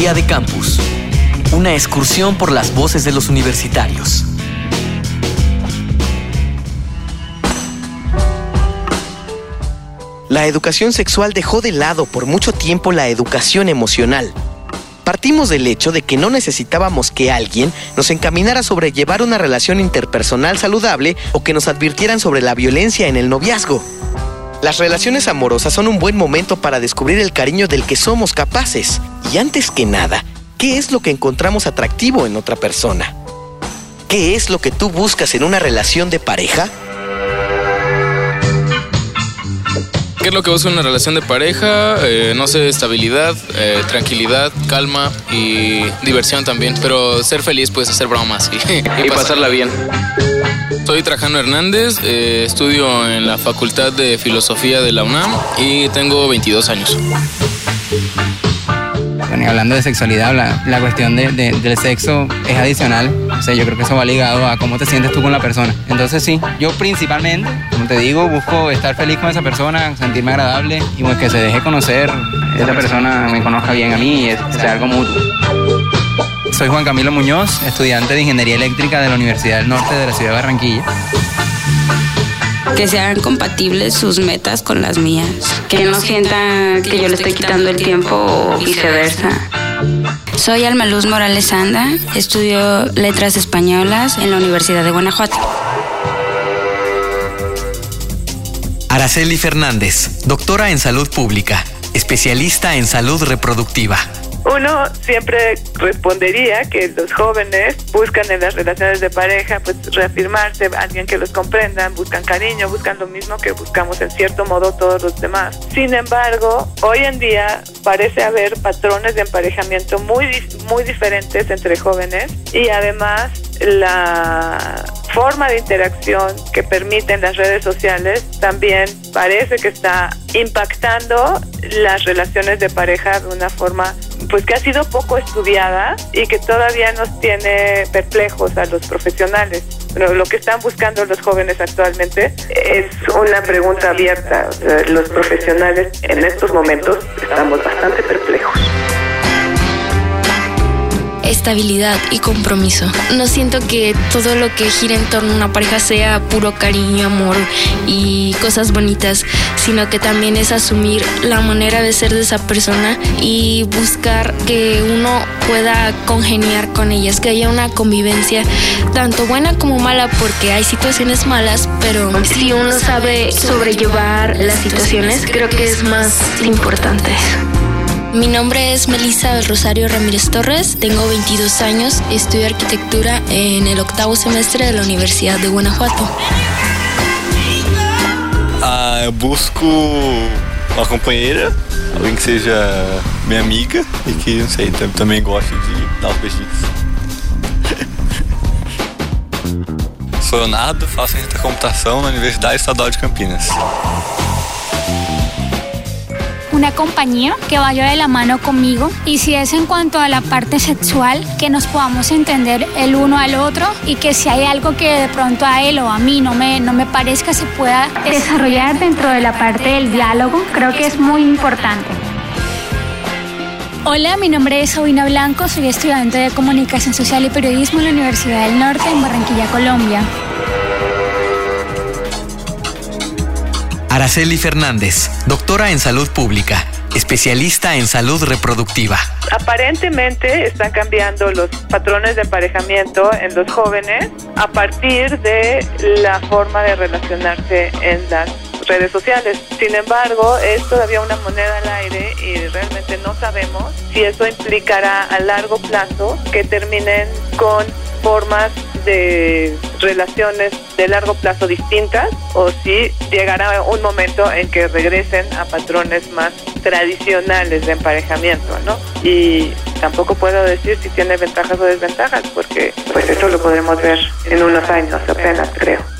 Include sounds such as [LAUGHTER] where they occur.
Día de Campus. Una excursión por las voces de los universitarios. La educación sexual dejó de lado por mucho tiempo la educación emocional. Partimos del hecho de que no necesitábamos que alguien nos encaminara sobre llevar una relación interpersonal saludable o que nos advirtieran sobre la violencia en el noviazgo. Las relaciones amorosas son un buen momento para descubrir el cariño del que somos capaces. Y antes que nada, ¿qué es lo que encontramos atractivo en otra persona? ¿Qué es lo que tú buscas en una relación de pareja? ¿Qué es lo que busco en una relación de pareja? Eh, no sé, estabilidad, eh, tranquilidad, calma y diversión también. Pero ser feliz, pues hacer bromas [LAUGHS] y, pasarla bien. Soy Trajano Hernández, eh, estudio en la Facultad de Filosofía de la UNAM y tengo 22 años. Bueno, y hablando de sexualidad, la, cuestión del sexo es adicional. O sea, yo creo que eso va ligado a cómo te sientes tú con la persona. Entonces sí, yo principalmente, como te digo, busco estar feliz con esa persona, sentirme agradable y pues que se deje conocer, esa persona me conozca bien a mí y sea algo mutuo. Soy Juan Camilo Muñoz, estudiante de Ingeniería Eléctrica de la Universidad del Norte de la Ciudad de Barranquilla que sean compatibles sus metas con las mías, que no sienta que yo le estoy quitando el tiempo o viceversa. Soy Alma Luz Morales Anda, estudio letras españolas en la Universidad de Guanajuato. Araceli Fernández, doctora en salud pública, especialista en salud reproductiva. Uno siempre respondería que los jóvenes buscan en las relaciones de pareja pues reafirmarse, alguien que los comprendan, buscan cariño, buscan lo mismo que buscamos en cierto modo todos los demás. Sin embargo, hoy en día parece haber patrones de emparejamiento muy, muy diferentes entre jóvenes y además la forma de interacción que permiten las redes sociales también parece que está impactando las relaciones de pareja de una forma pues que ha sido poco estudiada y que todavía nos tiene perplejos a los profesionales. Pero lo que están buscando los jóvenes actualmente es una pregunta abierta. los profesionales en estos momentos estamos bastante perplejos estabilidad y compromiso. No siento que todo lo que gira en torno a una pareja sea puro cariño, amor y cosas bonitas, sino que también es asumir la manera de ser de esa persona y buscar que uno pueda congeniar con ellas, que haya una convivencia tanto buena como mala, porque hay situaciones malas, pero si uno sabe sobrellevar las situaciones, creo que es más importante. Mi nombre es Melissa Rosario Ramírez Torres, tengo 22 años, estudio arquitectura en el octavo semestre de la Universidad de Guanajuato. Ah, busco uma companheira, alguém que seja minha amiga e que, não sei, também goste de dar os beijinhos. [LAUGHS] Sou Leonardo, faço ciência da computação na Universidade Estadual de Campinas. Una compañía que vaya de la mano conmigo y si es en cuanto a la parte sexual, que nos podamos entender el uno al otro y que si hay algo que de pronto a él o a mí no me, no me parezca se pueda desarrollar dentro de la parte del diálogo, creo que es muy importante. Hola, mi nombre es Sabina Blanco, soy estudiante de Comunicación Social y Periodismo en la Universidad del Norte en Barranquilla, Colombia. Araceli Fernández, doctora en salud pública, especialista en salud reproductiva. Aparentemente están cambiando los patrones de emparejamiento en los jóvenes a partir de la forma de relacionarse en las redes sociales. Sin embargo, es todavía una moneda al aire y realmente no sabemos si eso implicará a largo plazo que terminen con formas de relaciones de largo plazo distintas o si llegará un momento en que regresen a patrones más tradicionales de emparejamiento, ¿no? Y tampoco puedo decir si tiene ventajas o desventajas porque pues eso lo podremos ver en unos años apenas, creo.